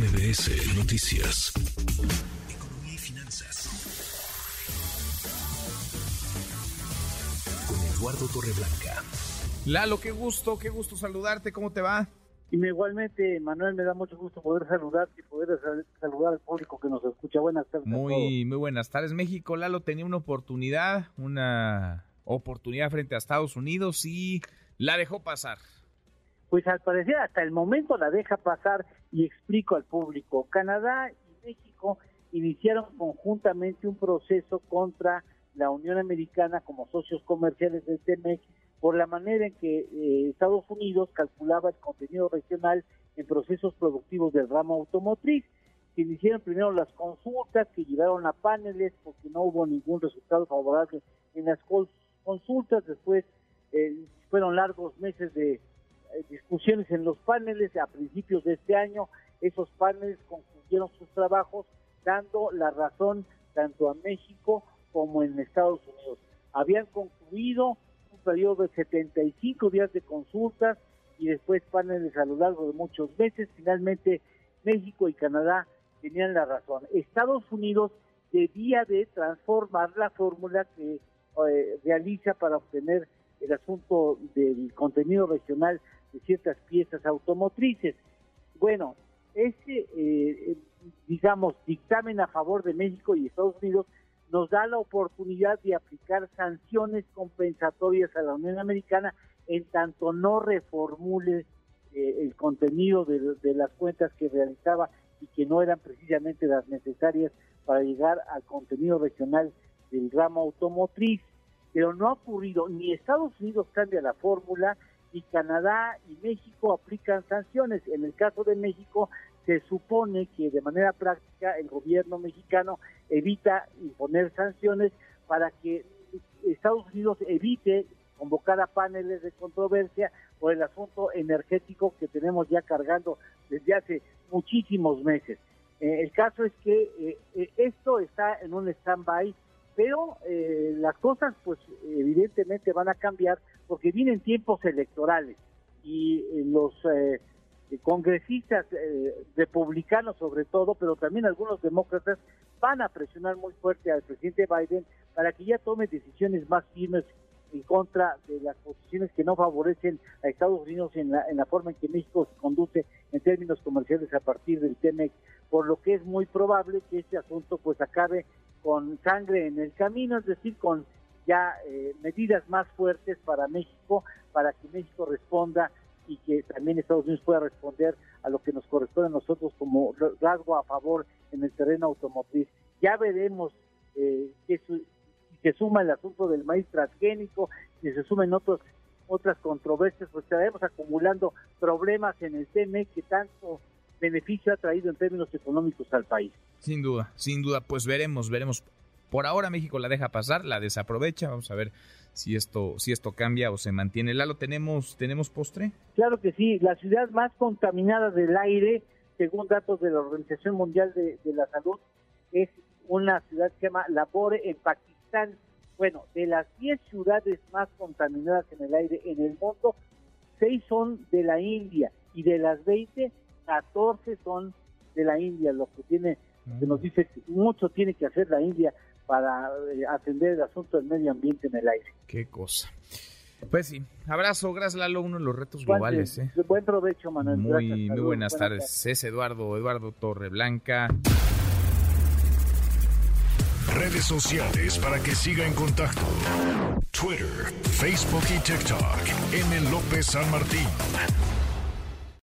MBS Noticias. Economía y finanzas. Con Eduardo Torreblanca. Lalo, qué gusto, qué gusto saludarte. ¿Cómo te va? Y igualmente, Manuel, me da mucho gusto poder saludarte y poder saludar al público que nos escucha. Buenas tardes. Muy, muy buenas tardes. México, Lalo tenía una oportunidad, una oportunidad frente a Estados Unidos y la dejó pasar. Pues al parecer hasta el momento la deja pasar y explico al público. Canadá y México iniciaron conjuntamente un proceso contra la Unión Americana como socios comerciales del TEMEC por la manera en que eh, Estados Unidos calculaba el contenido regional en procesos productivos del ramo automotriz. Se iniciaron primero las consultas que llevaron a paneles porque no hubo ningún resultado favorable en las consultas. Después eh, fueron largos meses de discusiones en los paneles. A principios de este año, esos paneles concluyeron sus trabajos dando la razón tanto a México como en Estados Unidos. Habían concluido periodo de 75 días de consultas y después paneles a lo largo de muchos meses. Finalmente, México y Canadá tenían la razón. Estados Unidos debía de transformar la fórmula que eh, realiza para obtener el asunto del contenido regional de ciertas piezas automotrices. Bueno, ese, eh, digamos, dictamen a favor de México y Estados Unidos nos da la oportunidad de aplicar sanciones compensatorias a la Unión Americana en tanto no reformule eh, el contenido de, las cuentas que realizaba y que no eran precisamente las necesarias para llegar al contenido regional del ramo automotriz. Pero no ha ocurrido, ni Estados Unidos cambia la fórmula, ni Canadá y México aplican sanciones. En el caso de México, se supone que de manera práctica el gobierno mexicano evita imponer sanciones para que Estados Unidos evite convocar a paneles de controversia por el asunto energético que tenemos ya cargando desde hace muchísimos meses. Eh, el caso es que eh, eh, esto está en un stand-by, pero las cosas pues evidentemente van a cambiar porque vienen tiempos electorales y los congresistas republicanos sobre todo, pero también algunos demócratas van a presionar muy fuerte al presidente Biden para que ya tome decisiones más firmes en contra de las posiciones que no favorecen a Estados Unidos en la, en la forma en que México se conduce en términos comerciales a partir del TEMEC, por lo que es muy probable que este asunto pues acabe con sangre en el camino, es decir, con ya eh, medidas más fuertes para México, para que México responda y que también Estados Unidos pueda responder a lo que nos corresponde a nosotros como rasgo a favor en el terreno automotriz. Ya veremos eh, que se suma el asunto del maíz transgénico, si se sumen otros otras controversias, pues estaremos acumulando problemas en el TME que tanto beneficio ha traído en términos económicos al país. Sin duda, sin duda, pues veremos, veremos. Por ahora México la deja pasar, la desaprovecha, vamos a ver si esto, si esto cambia o se mantiene. Lalo, ¿tenemos, ¿tenemos postre? Claro que sí, la ciudad más contaminada del aire según datos de la Organización Mundial de, la Salud, es una ciudad que se llama Lahore en Pakistán. Bueno, de las 10 ciudades más contaminadas en el aire en el mundo, 6 son de la India y de las 20, 14 son de la India, lo que tiene, que nos dice que mucho tiene que hacer la India para eh, atender el asunto del medio ambiente en el aire. Qué cosa. Pues sí, abrazo, gracias Lalo, uno de los retos globales. ¿eh? Buen provecho, Manuel. Muy, muy buenas, tardes. Es Eduardo, Eduardo Torreblanca. Redes sociales para que siga en contacto: Twitter, Facebook y TikTok. M. López San Martín.